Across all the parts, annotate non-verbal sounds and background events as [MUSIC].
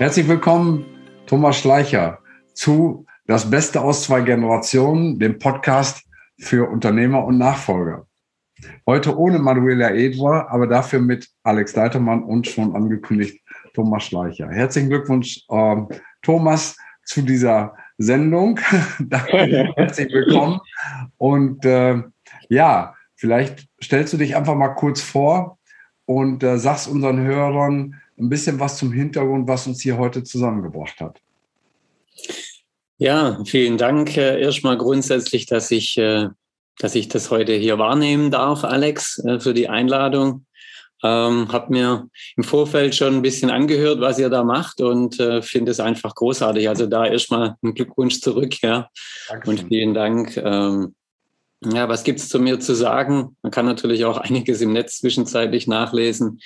Herzlich willkommen, Thomas Schleicher, zu Das Beste aus zwei Generationen, dem Podcast für Unternehmer und Nachfolger. Heute ohne Manuela Edler, aber dafür mit Alex Leitermann und schon angekündigt Thomas Schleicher. Herzlichen Glückwunsch, äh, Thomas, zu dieser Sendung. [LAUGHS] [LAUGHS] Herzlich willkommen. Und äh, ja, vielleicht stellst du dich einfach mal kurz vor und äh, sagst unseren Hörern ein bisschen was zum Hintergrund, was uns hier heute zusammengebracht hat. Ja, vielen Dank äh, erstmal grundsätzlich, dass ich, äh, dass ich das heute hier wahrnehmen darf, Alex, äh, für die Einladung. Ähm, habe mir im Vorfeld schon ein bisschen angehört, was ihr da macht und finde es einfach großartig. Also da erstmal ein Glückwunsch zurück, ja. Dankeschön. Und vielen Dank. Ähm, ja, was gibt's zu mir zu sagen? Man kann natürlich auch [LAUGHS] einiges im Netz zwischenzeitlich nachlesen.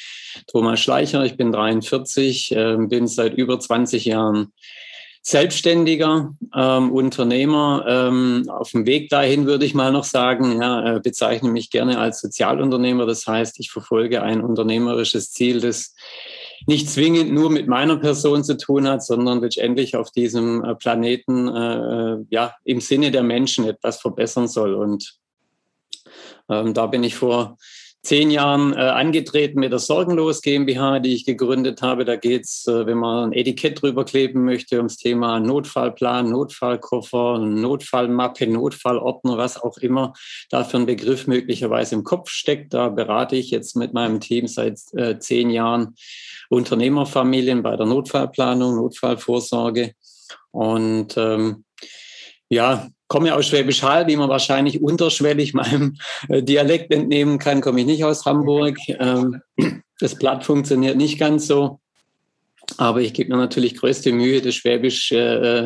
Thomas Schleicher, ich bin 43, äh, bin seit über 20 Jahren Selbstständiger, ähm, Unternehmer. Ähm, auf dem Weg dahin würde ich mal noch sagen, ja, äh, bezeichne mich gerne als Sozialunternehmer. Das heißt, ich verfolge ein unternehmerisches Ziel, das nicht zwingend nur mit meiner Person zu tun hat, sondern letztendlich auf diesem äh, Planeten äh, äh, ja im Sinne der Menschen etwas verbessern soll. Und ähm, da bin ich vor zehn Jahren äh, angetreten mit der Sorgenlos GmbH, die ich gegründet habe. Da geht es, äh, wenn man ein Etikett drüber kleben möchte, ums Thema Notfallplan, Notfallkoffer, Notfallmappe, Notfallordner, was auch immer da für ein Begriff möglicherweise im Kopf steckt. Da berate ich jetzt mit meinem Team seit äh, zehn Jahren Unternehmerfamilien bei der Notfallplanung, Notfallvorsorge. Und ähm, ja, komme aus Schwäbisch Hall, wie man wahrscheinlich unterschwellig meinem äh, Dialekt entnehmen kann, komme ich nicht aus Hamburg. Ähm, das Blatt funktioniert nicht ganz so. Aber ich gebe mir natürlich größte Mühe, das Schwäbisch äh,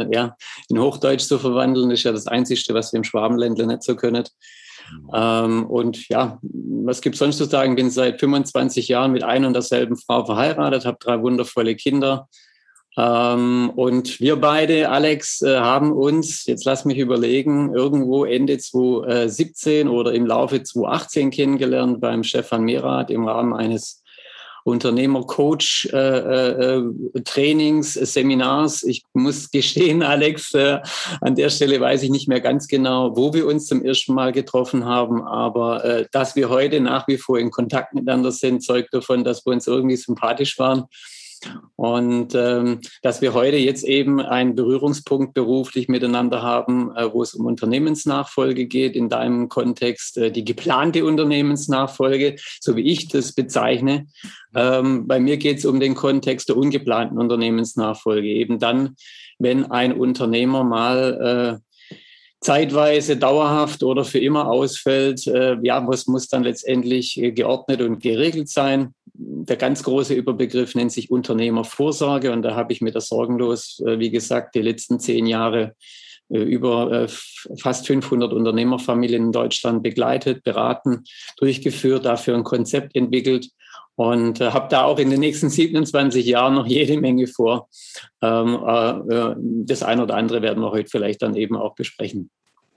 äh, ja, in Hochdeutsch zu verwandeln. Das ist ja das Einzige, was wir im Schwabenländler nicht so können. Ähm, und ja, was gibt es sonst zu sagen? Bin seit 25 Jahren mit einer und derselben Frau verheiratet, habe drei wundervolle Kinder, ähm, und wir beide, Alex, äh, haben uns, jetzt lass mich überlegen, irgendwo Ende 2017 oder im Laufe 2018 kennengelernt beim Stefan Merath im Rahmen eines Unternehmer-Coach-Trainings, äh, äh, Seminars. Ich muss gestehen, [LAUGHS] Alex, äh, an der Stelle weiß ich nicht mehr ganz genau, wo wir uns zum ersten Mal getroffen haben, aber äh, dass wir heute nach wie vor in Kontakt miteinander sind, zeugt davon, dass wir uns irgendwie sympathisch waren. Und ähm, dass wir heute jetzt eben einen Berührungspunkt beruflich miteinander haben, äh, wo es um Unternehmensnachfolge geht, in deinem Kontext äh, die geplante Unternehmensnachfolge, so wie ich das bezeichne. Ähm, bei mir geht es um den Kontext der ungeplanten Unternehmensnachfolge. Eben dann, wenn ein Unternehmer mal äh, zeitweise dauerhaft oder für immer ausfällt, äh, ja, was muss dann letztendlich äh, geordnet und geregelt sein. Der ganz große Überbegriff nennt sich Unternehmervorsorge und da habe ich mit der Sorgenlos, äh, wie gesagt, die letzten zehn Jahre über fast 500 Unternehmerfamilien in Deutschland begleitet, beraten, durchgeführt, dafür ein Konzept entwickelt und äh, habe da auch in den nächsten 27 Jahren noch jede Menge vor. Ähm, äh, das eine oder andere werden wir heute vielleicht dann eben auch besprechen.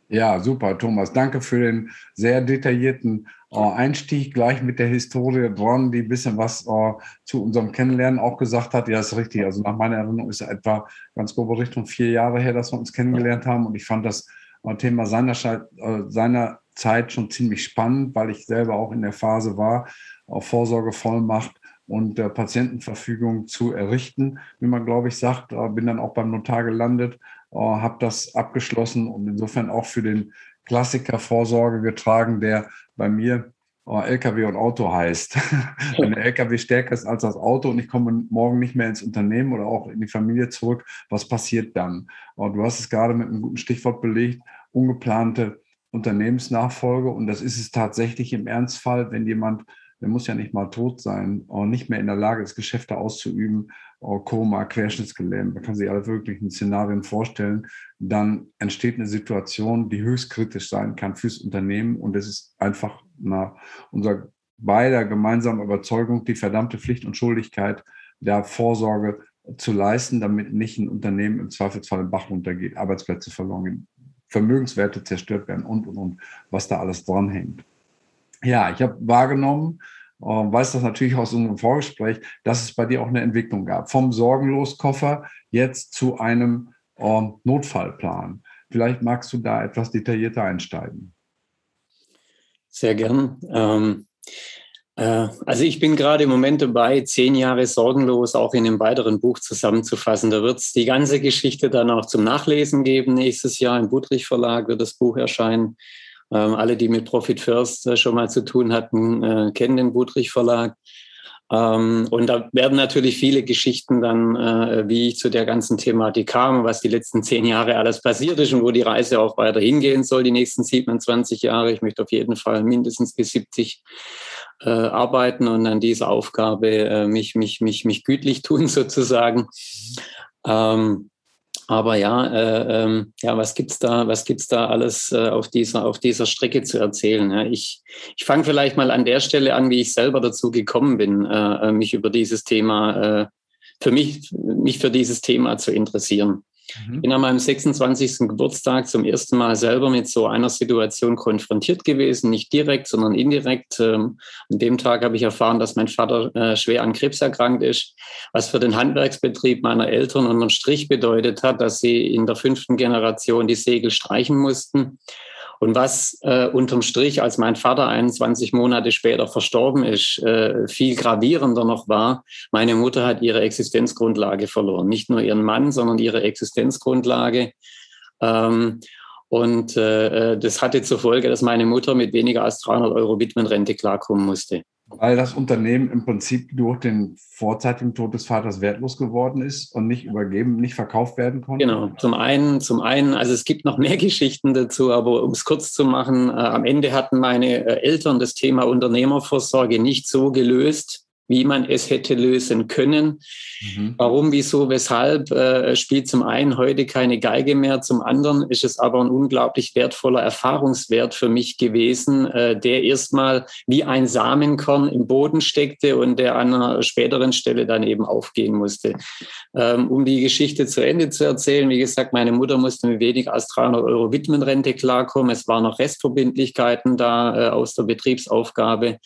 Ja, super, Thomas. Danke für den sehr detaillierten äh, Einstieg gleich mit der Historie dran, die ein bisschen was äh, zu unserem Kennenlernen auch gesagt hat. Ja, ist richtig. Also nach meiner Erinnerung ist es etwa ganz grobe Richtung vier Jahre her, dass wir uns kennengelernt haben. Und ich fand das äh, Thema seiner, äh, seiner Zeit schon ziemlich spannend, weil ich selber auch in der Phase war, auf Vorsorgevollmacht und äh, Patientenverfügung zu errichten, wie man, glaube ich, sagt. Äh, bin dann auch beim Notar gelandet, äh, habe das abgeschlossen und insofern auch für den Klassiker Vorsorge getragen, der bei mir äh, LKW und Auto heißt. [LAUGHS] Wenn der LKW stärker ist als das Auto und ich komme morgen nicht mehr ins Unternehmen oder auch in die Familie zurück, was passiert dann? Und du hast es gerade mit einem guten Stichwort belegt, ungeplante Unternehmensnachfolge. Und das ist es tatsächlich im Ernstfall, wenn jemand der muss ja nicht mal tot sein und nicht mehr in der Lage ist, Geschäfte auszuüben, Koma, Querschnittsgelähmt, man kann sich alle möglichen Szenarien vorstellen, dann entsteht eine Situation, die höchst kritisch sein kann fürs Unternehmen und es ist einfach nach unserer beider gemeinsamen Überzeugung die verdammte Pflicht und Schuldigkeit der Vorsorge zu leisten, damit nicht ein Unternehmen im Zweifelsfall im Bach runtergeht, Arbeitsplätze verloren gehen, Vermögenswerte zerstört werden und, und, und, was da alles dranhängt. Ja, ich habe wahrgenommen, weiß das natürlich aus unserem Vorgespräch, dass es bei dir auch eine Entwicklung gab. Vom Sorgenloskoffer jetzt zu einem äh, Notfallplan. Vielleicht magst du da etwas detaillierter einsteigen. Sehr gern. Ähm, äh, also ich bin gerade im Moment dabei, zehn Jahre sorgenlos auch in einem weiteren Buch zusammenzufassen. Da wird es die ganze Geschichte dann auch zum Nachlesen geben. Nächstes Jahr im Budrich Verlag wird das Buch erscheinen. Ähm, alle, die mit Profit First äh, schon mal zu tun hatten, äh, kennen den Budrich Verlag. Ähm, und da werden natürlich viele Geschichten dann, äh, wie ich zu der ganzen Thematik kam, was die letzten zehn Jahre alles passiert ist und wo die Reise auch weiter hingehen soll, die nächsten 27 Jahre. Ich möchte auf jeden Fall mindestens bis 70 äh, arbeiten und an dieser Aufgabe äh, mich, mich, mich, mich gütlich tun [LAUGHS] sozusagen. Ähm, aber ja, äh, ähm, ja, was gibt's da, was gibt's da alles äh, auf dieser auf dieser Strecke zu erzählen? Ja, ich ich fange vielleicht mal an der Stelle an, wie ich selber dazu gekommen bin, äh, äh mich über dieses Thema, äh, für mich mich für dieses Thema zu interessieren. Mhm. Ich bin an meinem 26. Geburtstag zum ersten Mal selber mit so einer Situation konfrontiert gewesen, nicht direkt, sondern indirekt. Ähm, an dem Tag habe ich erfahren, dass mein Vater äh, schwer an Krebs erkrankt ist, was für den Handwerksbetrieb meiner Eltern unterm Strich bedeutet hat, dass sie in der fünften Generation die Segel streichen mussten und was äh, unterm Strich, als mein Vater 21 Monate später verstorben ist, äh, viel gravierender noch war, meine Mutter hat ihre Existenzgrundlage verloren. Nicht nur ihren Mann, sondern ihre Existenzgrundlage. Ähm, und äh, äh das hatte zur Folge, dass meine Mutter mit weniger als 300 Euro Witwenrente klarkommen musste. Weil das Unternehmen im Prinzip durch den vorzeitigen Tod des Vaters wertlos geworden ist und nicht übergeben, nicht verkauft werden konnte? Genau, zum einen, zum einen, also es gibt noch mehr [LAUGHS] Geschichten dazu, aber um es kurz zu machen, äh, am Ende hatten meine äh, Eltern das Thema Unternehmervorsorge nicht so gelöst, wie man es hätte lösen können. Mhm. Warum, wieso, weshalb, äh, spielt zum einen heute keine Geige mehr, zum anderen ist es aber ein unglaublich wertvoller Erfahrungswert für mich gewesen, äh, der erstmal wie ein Samenkorn im Boden steckte und der an einer späteren Stelle dann eben aufgehen musste. Ähm, um die Geschichte zu Ende zu erzählen, wie gesagt, meine Mutter musste mit weniger als 300 Euro Widmenrente klarkommen. Es waren noch Restverbindlichkeiten da äh, aus der Betriebsaufgabe.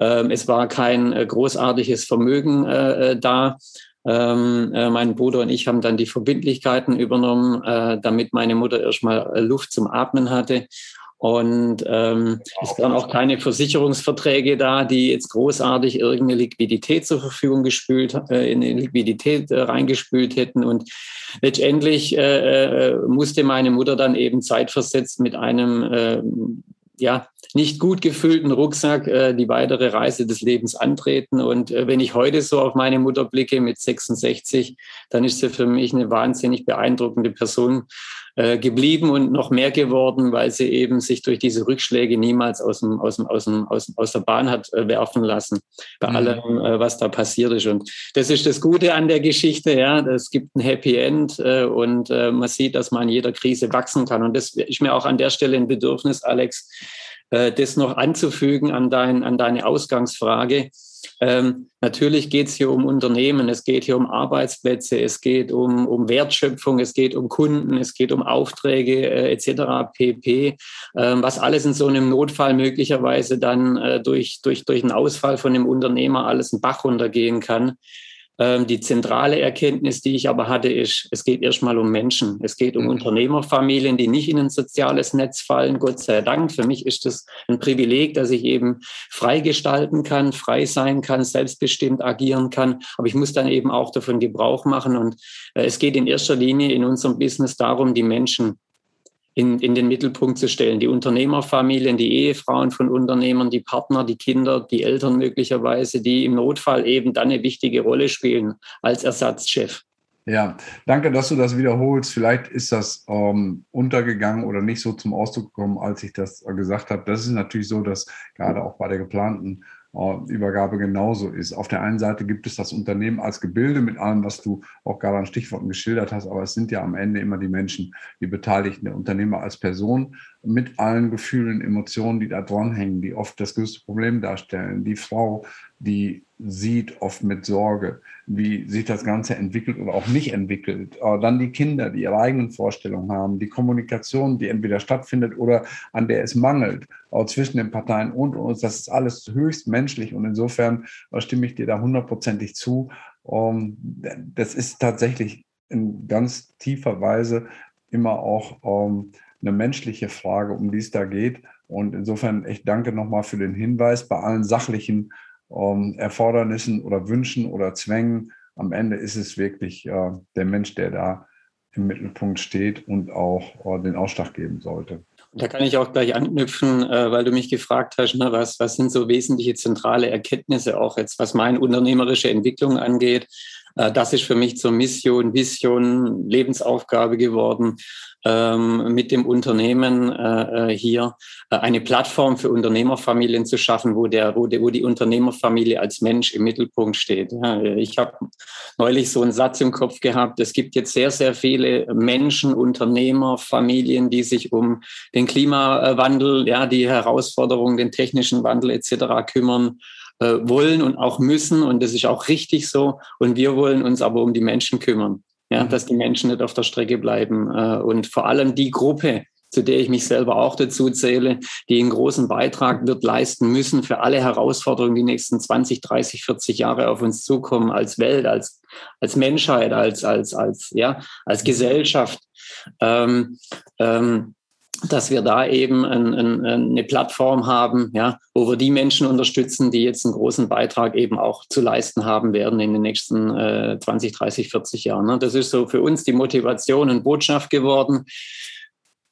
Ähm, es war kein äh, großartiges Vermögen äh, äh, da. Ähm, äh, mein Bruder und ich haben dann die Verbindlichkeiten übernommen, damit meine Mutter erstmal Luft zum Atmen hatte. Und ähm, es waren auch keine Versicherungsverträge da, die jetzt großartig irgendeine Liquidität zur Verfügung gespült, äh, in die Liquidität äh, reingespült hätten. Und letztendlich äh, musste meine Mutter dann eben zeitversetzt mit einem ja, nicht gut gefüllten Rucksack äh, die weitere Reise des Lebens antreten. Und äh, wenn ich heute so auf meine Mutter blicke mit 66, dann ist sie für mich eine wahnsinnig beeindruckende Person geblieben und noch mehr geworden, weil sie eben sich durch diese Rückschläge niemals aus, dem, aus, dem, aus, dem, aus, aus der Bahn hat äh, werfen lassen, bei mhm. allem, äh, was da passiert ist. Und das ist das Gute an der Geschichte, ja. Es gibt ein Happy End äh, und äh, man sieht, dass man in jeder Krise wachsen kann. Und das ist mir auch an der Stelle ein Bedürfnis, Alex, äh, das noch anzufügen an, dein, an deine Ausgangsfrage. Ähm, natürlich geht es hier um Unternehmen, es geht hier um Arbeitsplätze, es geht um, um Wertschöpfung, es geht um Kunden, es geht um Aufträge äh, etc. pp. Ähm, was alles in so einem Notfall möglicherweise dann äh, durch, durch, durch einen Ausfall von einem Unternehmer alles einen Bach runtergehen kann. Ähm, die zentrale Erkenntnis, die ich aber hatte, ist, es geht erstmal um Menschen. Es geht um mhm. Unternehmerfamilien, die nicht in ein soziales Netz fallen. Gott sei Dank. Für mich ist es ein Privileg, dass ich eben frei gestalten kann, frei sein kann, selbstbestimmt agieren kann. Aber ich muss dann eben auch davon Gebrauch machen. Und äh, es geht in erster Linie in unserem Business darum, die Menschen in, in den Mittelpunkt zu stellen. Die Unternehmerfamilien, die Ehefrauen von Unternehmern, die Partner, die Kinder, die Eltern möglicherweise, die im Notfall eben dann eine wichtige Rolle spielen als Ersatzchef. Ja, danke, dass du das wiederholst. Vielleicht ist das ähm, untergegangen oder nicht so zum Ausdruck gekommen, als ich das gesagt habe. Das ist natürlich so, dass gerade auch bei der geplanten Übergabe genauso ist. Auf der einen Seite gibt es das Unternehmen als Gebilde mit allem, was du auch gerade an Stichworten geschildert hast, aber es sind ja am Ende immer die Menschen, die Beteiligten, der Unternehmer als Person mit allen Gefühlen, Emotionen, die da dranhängen, die oft das größte Problem darstellen. Die Frau, die sieht oft mit Sorge, wie sich das Ganze entwickelt oder auch nicht entwickelt. Dann die Kinder, die ihre eigenen Vorstellungen haben, die Kommunikation, die entweder stattfindet oder an der es mangelt, auch zwischen den Parteien und uns. Das ist alles höchst menschlich und insofern stimme ich dir da hundertprozentig zu. Das ist tatsächlich in ganz tiefer Weise immer auch eine menschliche Frage, um die es da geht. Und insofern echt danke nochmal für den Hinweis bei allen sachlichen ähm, Erfordernissen oder Wünschen oder Zwängen. Am Ende ist es wirklich äh, der Mensch, der da im Mittelpunkt steht und auch äh, den Ausschlag geben sollte. Da kann ich auch gleich anknüpfen, äh, weil du mich gefragt hast, ne, was, was sind so wesentliche zentrale Erkenntnisse auch jetzt, was meine unternehmerische Entwicklung angeht. Äh, das ist für mich zur Mission, Vision, Lebensaufgabe geworden, ähm, mit dem Unternehmen äh, äh, hier eine Plattform für Unternehmerfamilien zu schaffen, wo, der, wo, der, wo die Unternehmerfamilie als Mensch im Mittelpunkt steht. Ich habe neulich so einen Satz im Kopf gehabt, es gibt jetzt sehr, sehr viele Menschen, Unternehmer, Familien, die sich um den Klimawandel, ja, die Herausforderungen, den technischen Wandel etc. kümmern äh, wollen und auch müssen. Und das ist auch richtig so. Und wir wollen uns aber um die Menschen kümmern ja, dass die Menschen nicht auf der Strecke bleiben. Äh, und vor allem die Gruppe, zu der ich mich selber auch dazu zähle, die einen großen Beitrag wird leisten müssen für alle Herausforderungen, die nächsten 20, 30, 40 Jahre auf uns zukommen, als Welt, als, als Menschheit, als, als, als, ja, als Gesellschaft. Ähm, ähm, dass wir da eben ein, ein, eine Plattform haben, ja, wo wir die Menschen unterstützen, die jetzt einen großen Beitrag eben auch zu leisten haben werden in den nächsten äh, 20, 30, 40 Jahren. Ne? Das ist so für uns die Motivation und Botschaft geworden.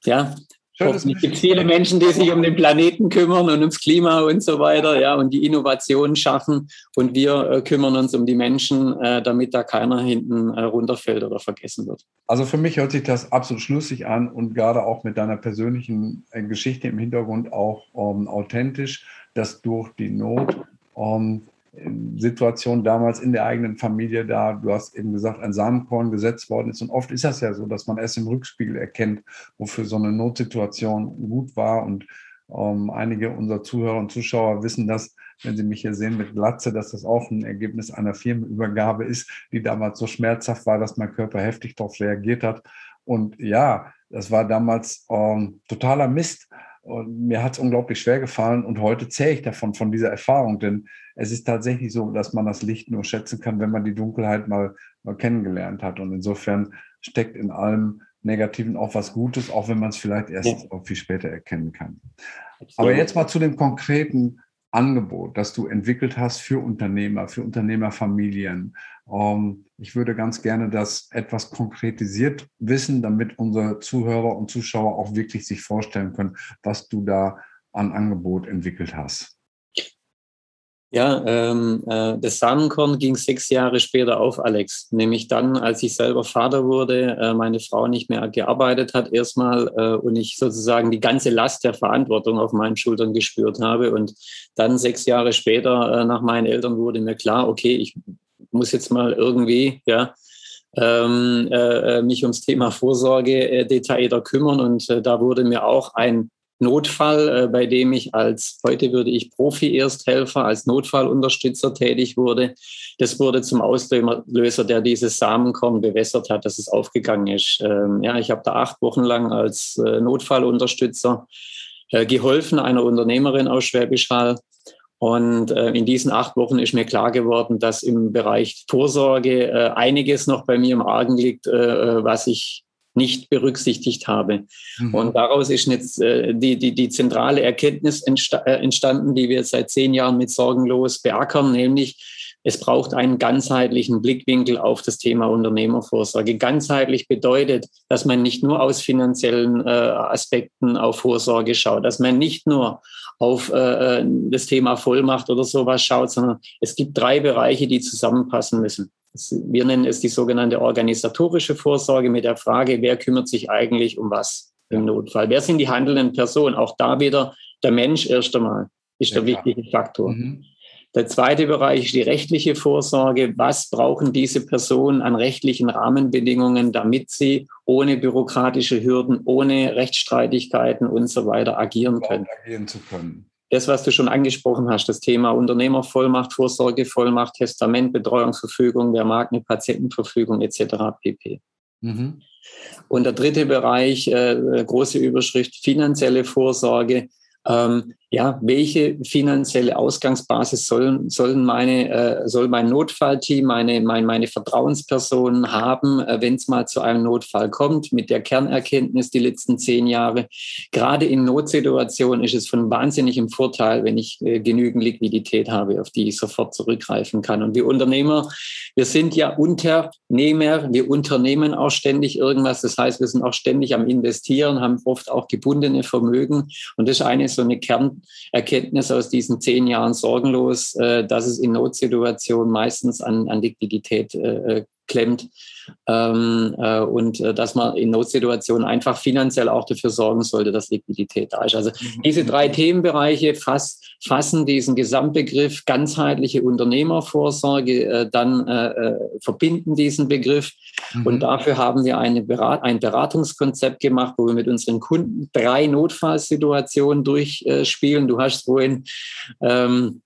Ja, es gibt viele Menschen, die sich um den Planeten kümmern und ums Klima und so weiter, ja, und die Innovationen schaffen. Und wir äh, kümmern uns um die Menschen, äh, damit da keiner hinten äh, runterfällt oder vergessen wird. Also für mich hört sich das absolut schlüssig an und gerade auch mit deiner persönlichen äh, Geschichte im Hintergrund auch ähm, authentisch, dass durch die Not ähm, Situation damals in der eigenen Familie da, du hast eben gesagt, ein Samenkorn gesetzt worden ist. Und oft ist das ja so, dass man erst im Rückspiegel erkennt, wofür so eine Notsituation gut war. Und ähm, einige unserer Zuhörer und Zuschauer wissen das, wenn sie mich hier sehen mit Glatze, dass das auch ein Ergebnis einer Firmenübergabe ist, die damals so schmerzhaft war, dass mein Körper heftig darauf reagiert hat. Und ja, das war damals ähm, totaler Mist. Und mir hat es unglaublich schwer gefallen und heute zähle ich davon, von dieser Erfahrung, denn es ist tatsächlich so, dass man das Licht nur schätzen kann, wenn man die Dunkelheit mal, mal kennengelernt hat. Und insofern steckt in allem Negativen auch was Gutes, auch wenn man es vielleicht erst ja. viel später erkennen kann. Aber jetzt mal zu dem konkreten Angebot, das du entwickelt hast für Unternehmer, für Unternehmerfamilien. Ähm, ich würde ganz gerne das etwas konkretisiert wissen, damit unsere Zuhörer und Zuschauer auch wirklich sich vorstellen können, was du da an Angebot entwickelt hast. Ja, ähm, äh, das Samenkorn ging sechs Jahre später auf, Alex. Nämlich dann, als ich selber Vater wurde, äh, meine Frau nicht mehr gearbeitet hat erstmal äh, und ich sozusagen die ganze Last der Verantwortung auf meinen Schultern gespürt habe. Und dann sechs Jahre später äh, nach meinen Eltern wurde mir klar, okay, ich muss jetzt mal irgendwie, ja, ähm, äh, äh, mich ums Thema Vorsorge detaillierter kümmern. Und da wurde mir auch ein Notfall, äh, bei dem ich als, heute würde ich Profi-Ersthelfer, als Notfallunterstützer tätig wurde. Das wurde zum Auslöser, der dieses Samenkorn bewässert hat, dass es aufgegangen ist. Ähm, ja, ich habe da acht Wochen lang als äh, Notfallunterstützer äh, geholfen, einer Unternehmerin aus Schwäbisch Hall. Und in diesen acht Wochen ist mir klar geworden, dass im Bereich Vorsorge einiges noch bei mir im Argen liegt, was ich nicht berücksichtigt habe. Mhm. Und daraus ist jetzt äh, die, die, die zentrale Erkenntnis entsta äh, entstanden, die wir seit zehn Jahren mit Sorgenlos beackern, nämlich es braucht einen ganzheitlichen Blickwinkel auf das Thema Unternehmervorsorge. Ganzheitlich bedeutet, dass man nicht nur aus finanziellen äh, Aspekten auf Vorsorge schaut, dass man nicht nur auf äh, äh das Thema Vollmacht oder sowas schaut, sondern es gibt drei Bereiche, die zusammenpassen müssen. Wir nennen es die sogenannte organisatorische Vorsorge mit der Frage, wer kümmert sich eigentlich um was im Notfall? Wer sind die handelnden Personen? Auch da wieder der Mensch erst einmal ist ja, der wichtige Faktor. Mhm. Der zweite Bereich ist die rechtliche Vorsorge. Was brauchen diese Personen an rechtlichen Rahmenbedingungen, damit sie ohne bürokratische Hürden, ohne Rechtsstreitigkeiten und so weiter agieren können? Agieren zu können. Das, was du schon angesprochen hast, das Thema Unternehmervollmacht, Vorsorgevollmacht, Testament, Betreuungsverfügung, wer mag eine Patientenverfügung etc. pp. Mhm. Und der dritte Bereich, äh, große Überschrift, finanzielle Vorsorge ähm, ja, welche finanzielle Ausgangsbasis sollen, sollen meine, äh, soll mein Notfallteam, meine, meine, meine Vertrauenspersonen haben, äh, wenn es mal zu einem Notfall kommt, mit der Kernerkenntnis die letzten zehn Jahre. Gerade in Notsituationen ist es von wahnsinnigem Vorteil, wenn ich äh, genügend Liquidität habe, auf die ich sofort zurückgreifen kann. Und wir Unternehmer, wir sind ja Unternehmer, wir unternehmen auch ständig irgendwas. Das heißt, wir sind auch ständig am Investieren, haben oft auch gebundene Vermögen. Und das ist eine so eine Kernerkenntnis aus diesen zehn Jahren sorgenlos, äh, dass es in Notsituationen meistens an, an Liquidität äh, klemmt ähm, äh, und äh, dass man in Notsituationen einfach finanziell auch dafür sorgen sollte, dass Liquidität da ist. Also mhm. diese drei Themenbereiche fass, fassen diesen Gesamtbegriff ganzheitliche Unternehmervorsorge, äh, dann äh, äh, verbinden diesen Begriff mhm. und dafür haben wir eine Berat ein Beratungskonzept gemacht, wo wir mit unseren Kunden drei Notfallsituationen durchspielen. Du hast vorhin ähm,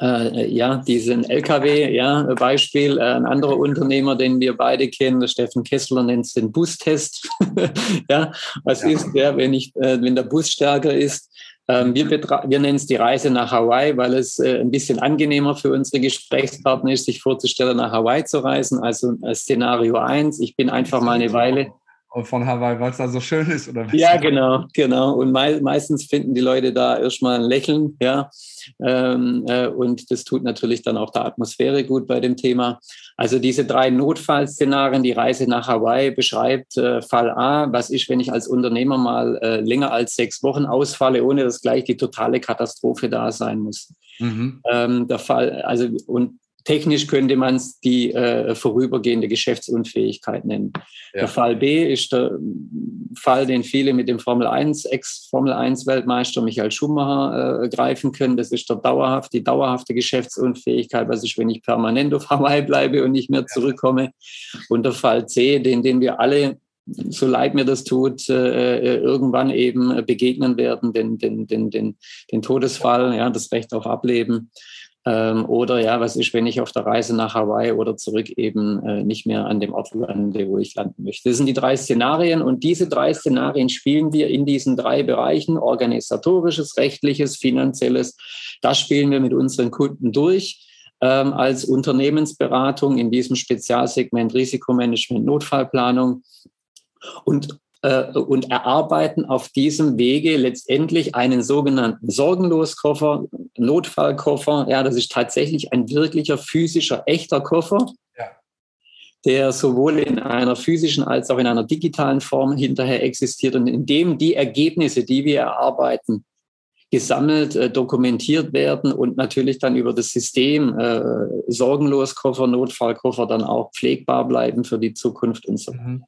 äh, ja, diesen LKW, ja, Beispiel, äh, ein anderer Unternehmer, den wir beide kennen, der Steffen Kessler nennt es den Bustest. [LAUGHS] ja, was ja. ist der, wenn ich, äh, wenn der Bus stärker ist? Ähm, wir, wir nennen es die Reise nach Hawaii, weil es äh, ein bisschen angenehmer für unsere Gesprächspartner ist, sich vorzustellen, nach Hawaii zu reisen. Also äh, Szenario 1, ich bin einfach mal eine Weile von Hawaii, weil es da so schön ist, oder? Ja, genau, genau. Und mei meistens finden die Leute da erstmal ein Lächeln, ja. Ähm, äh, und das tut natürlich dann auch der Atmosphäre gut bei dem Thema. Also diese drei Notfallszenarien, die Reise nach Hawaii beschreibt äh, Fall A, was ist, wenn ich als Unternehmer mal äh, länger als sechs Wochen ausfalle, ohne dass gleich die totale Katastrophe da sein muss. Mhm. Ähm, der Fall, also und Technisch könnte man es die äh, vorübergehende Geschäftsunfähigkeit nennen. Ja. Der Fall B ist der Fall, den viele mit dem Formel 1, Ex-Formel 1-Weltmeister Michael Schumacher äh, greifen können. Das ist der dauerhaft, die dauerhafte Geschäftsunfähigkeit, was ist, wenn ich permanent auf Hawaii bleibe und nicht mehr zurückkomme. Und der Fall C, den, den wir alle so leid mir das tut, äh, äh irgendwann eben begegnen werden, den, den, den, den, den Todesfall, ja, das Recht auf Ableben. Ähm, oder ja, was ist, wenn ich auf der Reise nach Hawaii oder zurück eben äh, nicht mehr an dem Ort lande, wo ich landen möchte. Das sind die drei Szenarien und diese drei Szenarien spielen wir in diesen drei Bereichen, organisatorisches, rechtliches, finanzielles. Das spielen wir mit unseren Kunden durch. Ähm, als Unternehmensberatung in diesem Spezialsegment Risikomanagement, Notfallplanung. Und und erarbeiten auf diesem Wege letztendlich einen sogenannten Sorgenloskoffer, Notfallkoffer. Ja, das ist tatsächlich ein wirklicher physischer, echter Koffer. Ja. der sowohl in einer physischen als auch in einer digitalen Form hinterher existiert und in dem die Ergebnisse, die wir erarbeiten, gesammelt, äh, dokumentiert werden und natürlich dann über das System äh, Sorgenloskoffer, Notfallkoffer dann auch pflegbar bleiben für die Zukunft und so weiter. Mhm.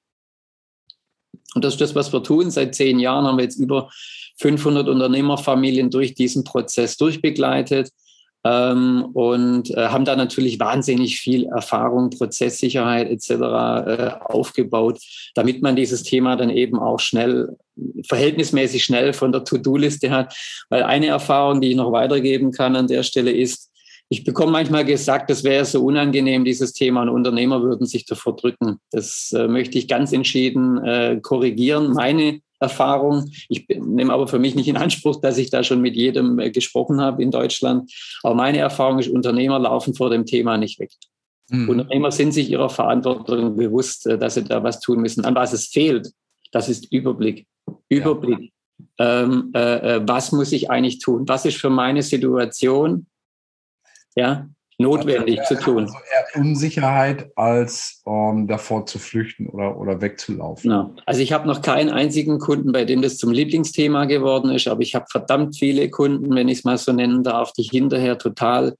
Und das ist das, was wir tun. Seit zehn Jahren haben wir jetzt über 500 Unternehmerfamilien durch diesen Prozess durchbegleitet ähm, und äh, haben da natürlich wahnsinnig viel Erfahrung, Prozesssicherheit etc. Äh, aufgebaut, damit man dieses Thema dann eben auch schnell, verhältnismäßig schnell von der To-Do-Liste hat. Weil eine Erfahrung, die ich noch weitergeben kann an der Stelle ist, ich bekomme manchmal gesagt, das wäre so unangenehm, dieses Thema, und Unternehmer würden sich davor drücken. Das äh, möchte ich ganz entschieden äh, korrigieren. Meine Erfahrung, ich nehme aber für mich nicht in Anspruch, dass ich da schon mit jedem äh, gesprochen habe in Deutschland. Aber meine Erfahrung ist, Unternehmer laufen vor dem Thema nicht weg. Mhm. Unternehmer sind sich ihrer Verantwortung bewusst, äh, dass sie da was tun müssen. An was es fehlt, das ist Überblick. Überblick. Ja. Ähm, äh, äh, was muss ich eigentlich tun? Was ist für meine Situation ja, notwendig also, zu tun. Also eher Unsicherheit als ähm, davor zu flüchten oder, oder wegzulaufen. Ja. Also ich habe noch keinen einzigen Kunden, bei dem das zum Lieblingsthema geworden ist, aber ich habe verdammt viele Kunden, wenn ich es mal so nennen darf, die hinterher total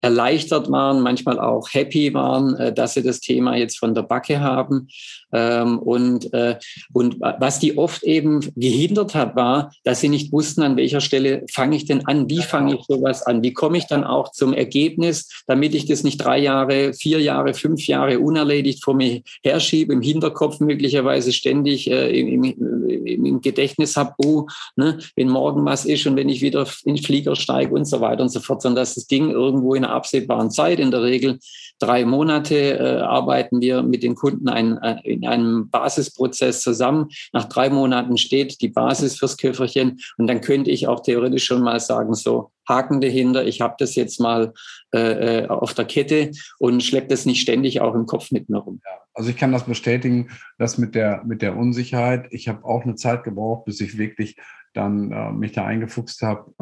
erleichtert waren, manchmal auch happy waren, äh, dass sie das Thema jetzt von der Backe haben. Ähm, und, äh, und was die oft eben gehindert hat, war, dass sie nicht wussten, an welcher Stelle fange ich denn an, wie fange ich sowas an, wie komme ich dann auch zum Ergebnis, damit ich das nicht drei Jahre, vier Jahre, fünf Jahre unerledigt vor mir herschiebe, im Hinterkopf möglicherweise ständig äh, im, im Gedächtnis habe, oh, ne, wenn morgen was ist und wenn ich wieder in den Flieger steige und so weiter und so fort, sondern dass das Ding irgendwo in einer absehbaren Zeit, in der Regel drei Monate, äh, arbeiten wir mit den Kunden ein, äh, in einem Basisprozess zusammen. Nach drei Monaten steht die Basis fürs Köfferchen und dann könnte ich auch theoretisch schon mal sagen, so, Haken dahinter, ich habe das jetzt mal äh, äh, auf der Kette und schleppe das nicht ständig auch im Kopf mit mir rum. Ja, also ich kann das bestätigen, dass mit der, mit der Unsicherheit, ich habe auch eine Zeit gebraucht, bis ich wirklich dann äh, mich da eingefuchst habe,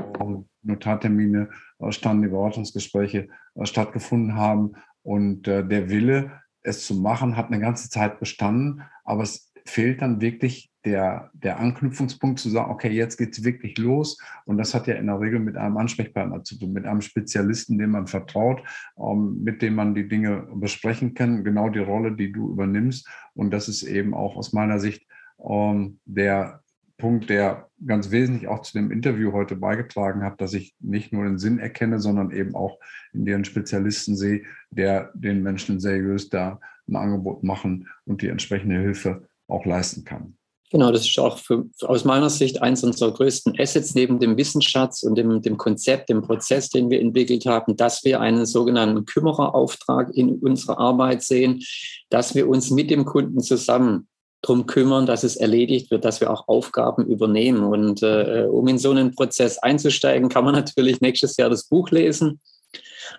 Notartermine äh, standen, die Beratungsgespräche äh, stattgefunden haben und äh, der Wille, es zu machen, hat eine ganze Zeit bestanden, aber es fehlt dann wirklich der, der Anknüpfungspunkt zu sagen, okay, jetzt geht es wirklich los. Und das hat ja in der Regel mit einem Ansprechpartner zu tun, mit einem Spezialisten, dem man vertraut, ähm, mit dem man die Dinge besprechen kann, genau die Rolle, die du übernimmst. Und das ist eben auch aus meiner Sicht ähm, der Punkt, der ganz wesentlich auch zu dem Interview heute beigetragen hat, dass ich nicht nur den Sinn erkenne, sondern eben auch in deren Spezialisten sehe, der den Menschen seriös da ein Angebot machen und die entsprechende Hilfe auch leisten kann. Genau, das ist auch für, aus meiner Sicht eins unserer größten Assets neben dem Wissensschatz und dem, dem Konzept, dem Prozess, den wir entwickelt haben, dass wir einen sogenannten Kümmererauftrag in unserer Arbeit sehen, dass wir uns mit dem Kunden zusammen drum kümmern, dass es erledigt wird, dass wir auch Aufgaben übernehmen. Und äh, um in so einen Prozess einzusteigen, kann man natürlich nächstes Jahr das Buch lesen.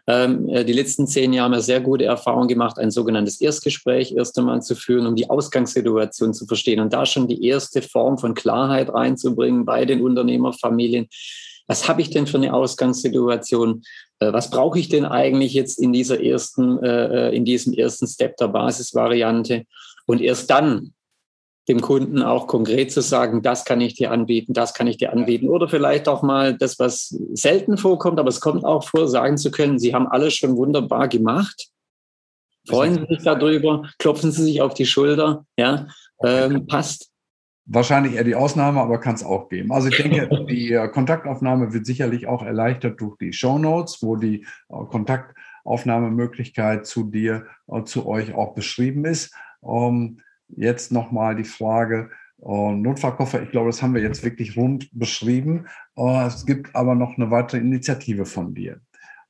Ähm, äh, die letzten zehn Jahre haben wir sehr gute Erfahrungen gemacht, ein sogenanntes Erstgespräch erst einmal zu führen, um die Ausgangssituation zu verstehen und da schon die erste Form von Klarheit reinzubringen bei den Unternehmerfamilien. Was habe ich denn für eine Ausgangssituation? Äh, was brauche ich denn eigentlich jetzt in dieser ersten, äh, in diesem ersten Step der Basisvariante? Und erst dann dem Kunden auch konkret zu sagen, das kann ich dir anbieten, das kann ich dir anbieten. Oder vielleicht auch mal das, was selten vorkommt, aber es kommt auch vor, sagen zu können, Sie haben alles schon wunderbar gemacht. Freuen Sie sich darüber, klopfen Sie sich auf die Schulter, ja, ähm, passt. Wahrscheinlich eher die Ausnahme, aber kann es auch geben. Also ich denke, die äh, Kontaktaufnahme wird sicherlich auch erleichtert durch die Show Notes, wo die äh, Kontaktaufnahmemöglichkeit zu dir, äh, zu euch auch beschrieben ist. Ähm, jetzt nochmal die Frage, äh, Notfallkoffer, ich glaube, das haben wir jetzt wirklich rund beschrieben. Äh, es gibt aber noch eine weitere Initiative von dir.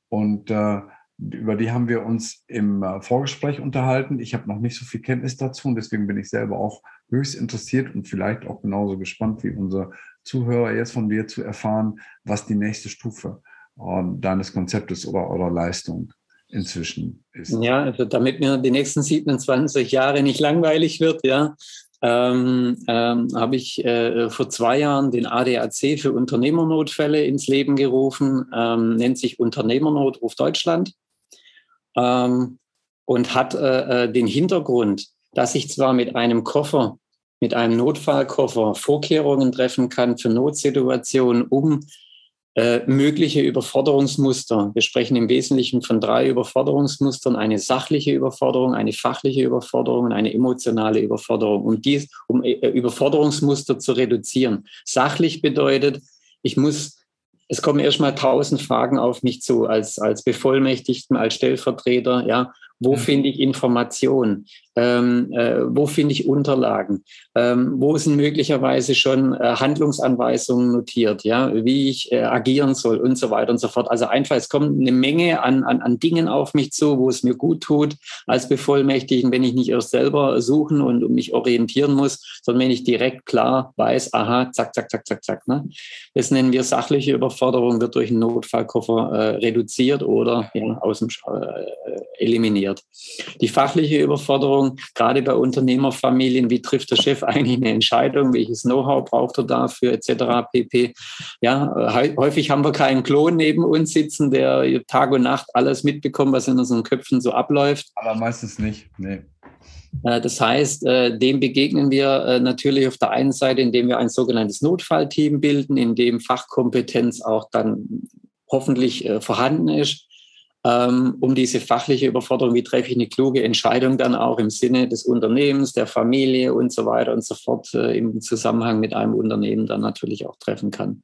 Und äh, über die haben wir uns im Vorgespräch unterhalten. Ich habe noch nicht so viel Kenntnis dazu und deswegen bin ich selber auch höchst interessiert und vielleicht auch genauso gespannt wie unsere Zuhörer jetzt von dir zu erfahren, was die nächste Stufe deines Konzeptes oder eurer Leistung inzwischen ist. Ja, also damit mir die nächsten 27 Jahre nicht langweilig wird, ja, ähm, ähm, habe ich äh, vor zwei Jahren den ADAC für Unternehmernotfälle ins Leben gerufen, ähm, nennt sich Unternehmernotruf Deutschland ähm, und hat äh, äh, den Hintergrund, dass ich zwar mit einem Koffer, mit einem Notfallkoffer Vorkehrungen treffen kann für Notsituationen, um äh, mögliche Überforderungsmuster. Wir sprechen im Wesentlichen von drei Überforderungsmustern. Eine sachliche Überforderung, eine fachliche Überforderung und eine emotionale Überforderung. Um, dies, um äh, Überforderungsmuster zu reduzieren. Sachlich bedeutet, ich muss es kommen erstmal tausend Fragen auf mich zu als, als Bevollmächtigten, als Stellvertreter. Ja, wo mhm. finde ich Informationen? Ähm, äh, wo finde ich Unterlagen? Ähm, wo sind möglicherweise schon äh, Handlungsanweisungen notiert, ja, wie ich äh, agieren soll und so weiter und so fort. Also einfach, es kommt eine Menge an, an, an Dingen auf mich zu, wo es mir gut tut als Bevollmächtigten, wenn ich nicht erst selber suchen und mich orientieren muss, sondern wenn ich direkt klar weiß, aha, zack, zack, zack, zack, zack. Ne? Das nennen wir sachliche Überforderung, wird durch einen Notfallkoffer äh, reduziert oder ja, aus dem, äh, eliminiert. Die fachliche Überforderung gerade bei Unternehmerfamilien, wie trifft der Chef eigentlich eine Entscheidung, welches Know-how braucht er dafür, etc. pp. Ja, häufig haben wir keinen Klon neben uns sitzen, der Tag und Nacht alles mitbekommt, was in unseren Köpfen so abläuft. Aber meistens nicht, nee. Äh, das heißt, äh, dem begegnen wir äh, natürlich auf der einen Seite, indem wir ein sogenanntes Notfallteam bilden, in dem Fachkompetenz auch dann hoffentlich vorhanden ist ähm, um diese fachliche Überforderung, wie treffe ich eine kluge Entscheidung dann auch im Sinne des Unternehmens, der Familie und so weiter und so fort äh, im Zusammenhang mit einem Unternehmen dann natürlich auch treffen kann.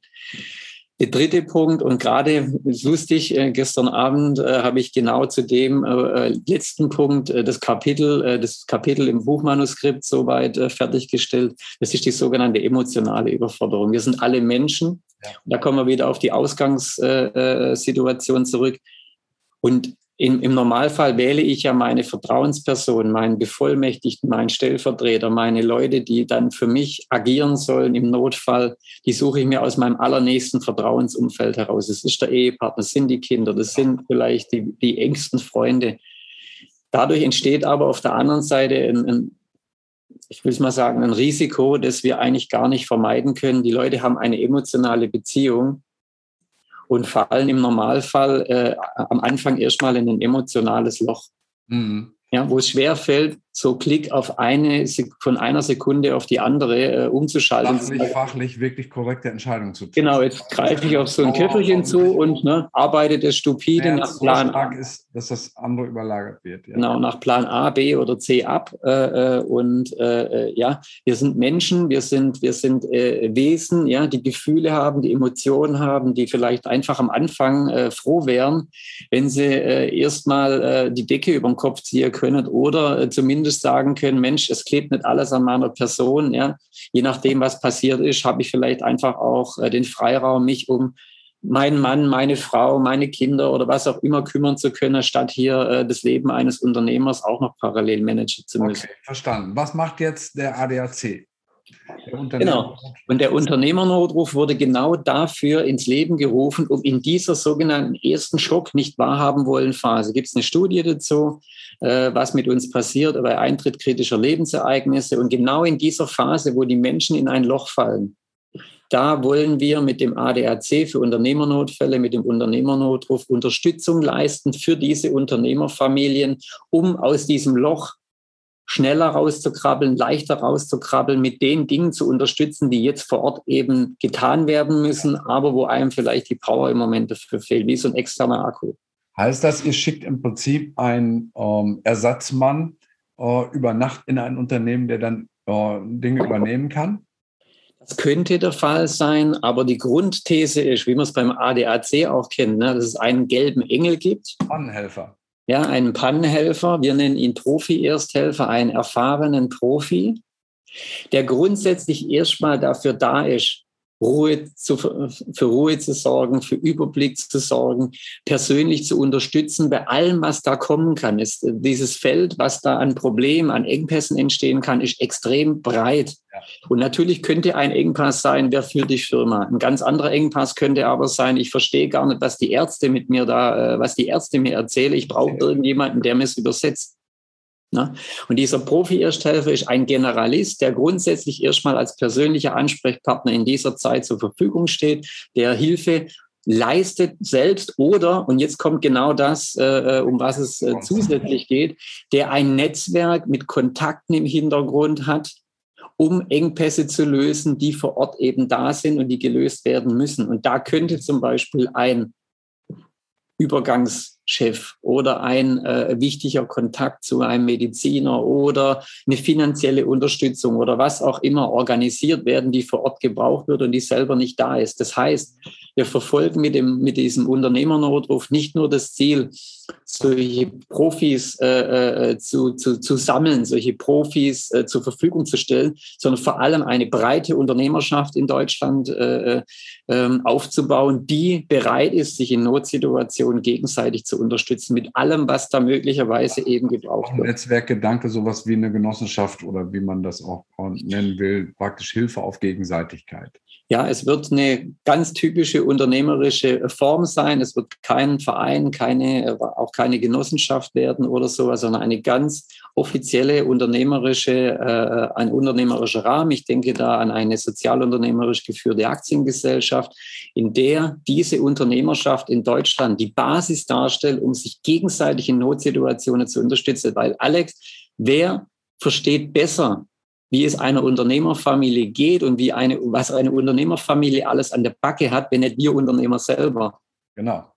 der dritte Punkt, und gerade lustig, äh, gestern Abend äh, habe ich genau zu dem äh, äh letzten Punkt äh, das Kapitel, äh, das Kapitel im Buchmanuskript soweit fertiggestellt. Das ist die sogenannte emotionale Überforderung. Wir sind alle Menschen. Ja. Da kommen wir wieder auf die Ausgangssituation zurück. Und in, Im Normalfall wähle ich ja meine Vertrauensperson, meinen Bevollmächtigten, meinen Stellvertreter, meine Leute, die dann für mich agieren sollen im Notfall. Die suche ich mir aus meinem allernächsten Vertrauensumfeld heraus. Das ist der Ehepartner, das sind die Kinder, das sind vielleicht die, die engsten Freunde. Dadurch entsteht aber auf der anderen Seite ein, ein ich will es mal sagen, ein Risiko, das wir eigentlich gar nicht vermeiden können. Die Leute haben eine emotionale Beziehung und fallen im Normalfall äh, am Anfang erstmal in ein emotionales Loch. Mhm. Ja, wo es schwer fällt, so Klick auf eine, von einer Sekunde auf die andere äh, umzuschalten. Fachlich, fachlich wirklich korrekte Entscheidungen zu treffen. Genau, jetzt greife ich auf so ein Köfferchen zu und ne, arbeite das stupide nach Plan A. ist, dass das andere überlagert wird. Ja. Genau, nach Plan A, B oder C ab. Äh, äh und äh, äh, ja, wir sind Menschen, wir sind, wir sind äh, Wesen, ja, die Gefühle haben, die Emotionen haben, die vielleicht einfach am Anfang froh wären, wenn sie erstmal die Decke über den Kopf ziehen können oder zumindest zumindest sagen können, Mensch, es klebt nicht alles an meiner Person. Ja. Je nachdem, was passiert ist, habe ich vielleicht einfach auch äh, den Freiraum, mich um meinen Mann, meine Frau, meine Kinder oder was auch immer kümmern zu können, statt hier äh, das Leben eines Unternehmers auch noch parallel managen zu müssen. Okay, verstanden. Was macht jetzt der ADAC? Genau. Und der Unternehmernotruf wurde genau dafür ins Leben gerufen, um in dieser sogenannten ersten Schock nicht wahrhaben wollen Phase. Gibt es eine Studie dazu, äh, was mit uns passiert bei Eintritt kritischer Lebensereignisse? Und genau in dieser Phase, wo die Menschen in ein Loch fallen, da wollen wir mit dem ADAC für Unternehmernotfälle, mit dem Unternehmernotruf Unterstützung leisten für diese Unternehmerfamilien, um aus diesem Loch schneller rauszukrabbeln, leichter rauszukrabbeln, mit den Dingen zu unterstützen, die jetzt vor Ort eben getan werden müssen, aber wo einem vielleicht die Power im Moment dafür fehlt, wie so ein externer Akku. Heißt das, ihr schickt im Prinzip einen ähm, Ersatzmann äh, über Nacht in ein Unternehmen, der dann äh, Dinge übernehmen kann? Das könnte der Fall sein, aber die Grundthese ist, wie man es beim ADAC auch kennt, ne, dass es einen gelben Engel gibt. Pannenhelfer ja, einen Pannenhelfer, wir nennen ihn Profi-Ersthelfer, einen erfahrenen Profi, der grundsätzlich erstmal dafür da ist, Ruhe zu, für Ruhe zu sorgen, für Überblick zu sorgen, persönlich zu unterstützen bei allem, was da kommen kann. Ist, dieses Feld, was da an Problemen, an Engpässen entstehen kann, ist extrem breit. Und natürlich könnte ein Engpass sein, wer führt die Firma? Ein ganz anderer Engpass könnte aber sein, ich verstehe gar nicht, was die Ärzte mit mir da, äh, was die Ärzte mir erzählen. Ich brauche irgendjemanden, der mir es übersetzt. Ne? Und dieser Profi-Ersthelfer ist ein Generalist, der grundsätzlich erstmal als persönlicher Ansprechpartner in dieser Zeit zur Verfügung steht, der Hilfe leistet selbst oder, und jetzt kommt genau das, äh, um was es äh, zusätzlich geht, der ein Netzwerk mit Kontakten im Hintergrund hat, um Engpässe zu lösen, die vor Ort eben da sind und die gelöst werden müssen. Und da könnte zum Beispiel ein Übergangschef oder ein äh, wichtiger Kontakt zu einem Mediziner oder eine finanzielle Unterstützung oder was auch immer organisiert werden, die vor Ort gebraucht wird und die selber nicht da ist. Das heißt, wir verfolgen mit, dem, mit diesem Unternehmernotruf nicht nur das Ziel, solche Profis äh, äh, zu, zu, zu sammeln, solche Profis äh, zur Verfügung zu stellen, sondern vor allem eine breite Unternehmerschaft in Deutschland äh, äh ähm, aufzubauen, die bereit ist, sich in Notsituationen gegenseitig zu unterstützen mit allem, was da möglicherweise eben gebraucht wird. Netzwerkgedanke, sowas wie eine Genossenschaft oder wie man das auch nennen will, praktisch Hilfe auf Gegenseitigkeit. Ja, es wird eine ganz typische unternehmerische Form sein. Es wird kein Verein, keine, auch keine Genossenschaft werden oder sowas, sondern eine ganz offizielle unternehmerische, äh, ein unternehmerischer Rahmen. Ich denke da an eine sozialunternehmerisch geführte Aktiengesellschaft, in der diese Unternehmerschaft in Deutschland die Basis darstellt, um sich gegenseitig in Notsituationen zu unterstützen. Weil Alex, wer versteht besser wie es einer Unternehmerfamilie geht und wie eine, was eine Unternehmerfamilie alles an der Backe hat, wenn nicht wir Unternehmer selber. Genau.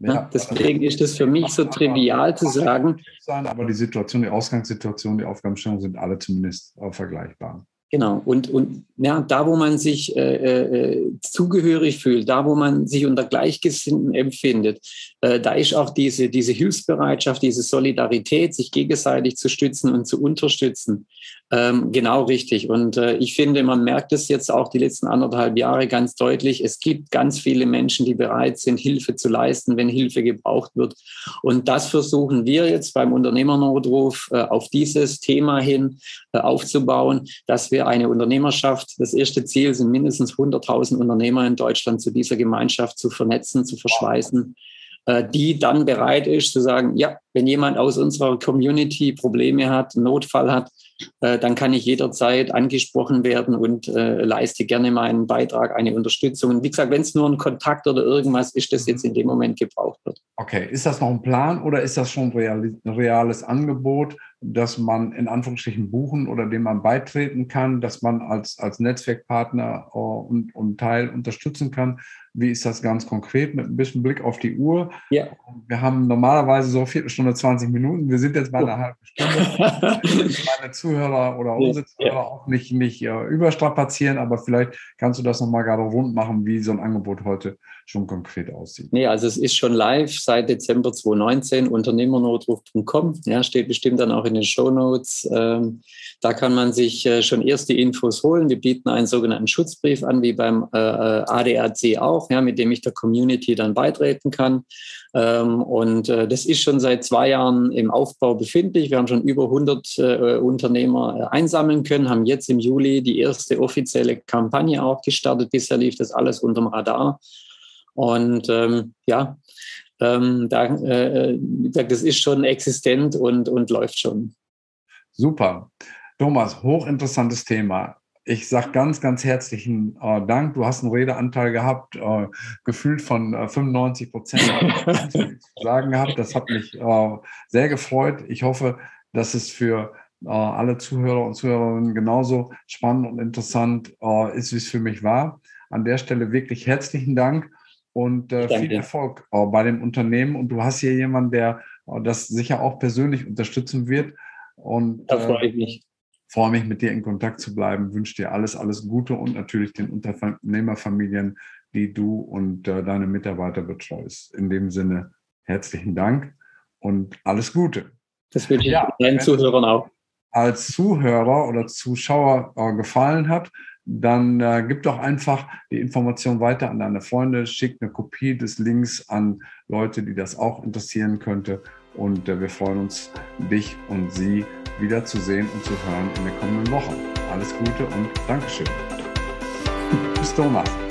Ja, deswegen ist es für mich so trivial zu sagen. aber die Situation, die Ausgangssituation, die Aufgabenstellung sind alle zumindest vergleichbar. Genau. Und, und ja, da, wo man sich äh, äh, zugehörig fühlt, da, wo man sich unter Gleichgesinnten empfindet, äh, da ist auch diese, diese Hilfsbereitschaft, diese Solidarität, sich gegenseitig zu stützen und zu unterstützen, ähm, genau richtig. Und äh, ich finde, man merkt es jetzt auch die letzten anderthalb Jahre ganz deutlich. Es gibt ganz viele Menschen, die bereit sind, Hilfe zu leisten, wenn Hilfe gebraucht wird. Und das versuchen wir jetzt beim Unternehmernotruf äh, auf dieses Thema hin äh, aufzubauen, dass wir eine Unternehmerschaft, das erste Ziel sind mindestens 100.000 Unternehmer in Deutschland zu dieser Gemeinschaft zu vernetzen, zu verschweißen, äh, die dann bereit ist zu sagen, ja, wenn jemand aus unserer Community Probleme hat, Notfall hat, äh, dann kann ich jederzeit angesprochen werden und äh, leiste gerne meinen Beitrag, eine Unterstützung. Und wie gesagt, wenn es nur ein Kontakt oder irgendwas ist, das jetzt in dem Moment gebraucht wird. Okay, ist das noch ein Plan oder ist das schon ein reales Angebot, das man in Anführungsstrichen buchen oder dem man beitreten kann, dass man als, als Netzwerkpartner äh, und, und Teil unterstützen kann? Wie ist das ganz konkret mit ein bisschen Blick auf die Uhr? Ja. Wir haben normalerweise so Viertelstunde, 20 Minuten. Wir sind jetzt bei einer halben Stunde. Meine Zuhörer oder unsere Zuhörer ja. auch nicht, nicht uh, überstrapazieren, aber vielleicht kannst du das nochmal gerade rund machen, wie so ein Angebot heute schon konkret aussieht. Nee, also es ist schon live seit Dezember 2019, unternehmernotruf.com. Ja, steht bestimmt dann auch in den Show Notes. Ähm, da kann man sich äh, schon erste Infos holen. Wir bieten einen sogenannten Schutzbrief an, wie beim äh, äh ADAC auch, ja, mit dem ich der Community dann beitreten kann. Ähm, und äh, das ist schon seit zwei Jahren im Aufbau befindlich. Wir haben schon über 100 äh, Unternehmer äh, einsammeln können, haben jetzt im Juli die erste offizielle Kampagne auch gestartet. Bisher lief das alles unterm Radar. Und ähm, ja, ähm, da, äh, das ist schon existent und, und läuft schon. Super. Thomas, hochinteressantes Thema. Ich sage ganz, ganz herzlichen äh, Dank. Du hast einen Redeanteil gehabt, äh, gefühlt von äh, 95 Prozent [LAUGHS] zu sagen gehabt. Das hat mich äh, sehr gefreut. Ich hoffe, dass es für äh, alle Zuhörer und Zuhörerinnen genauso spannend und interessant äh, ist, wie es für mich war. An der Stelle wirklich herzlichen Dank und viel Erfolg bei dem Unternehmen. Und du hast hier jemanden, der das sicher auch persönlich unterstützen wird. Und, da freue ich mich freue mich, mit dir in Kontakt zu bleiben, wünsche dir alles, alles Gute und natürlich den Unternehmerfamilien, die du und äh, deine Mitarbeiter betreust. In dem Sinne herzlichen Dank und alles Gute. Das wünsche ich ja, deinen Zuhörern auch. Als Zuhörer oder Zuschauer äh, gefallen hat, dann äh, gib doch einfach die Information weiter an deine Freunde, schick eine Kopie des Links an Leute, die das auch interessieren könnte. Und äh, wir freuen uns, dich und sie wiederzusehen und zu hören in den kommenden Wochen. Alles Gute und Dankeschön. [LAUGHS] Bis Thomas.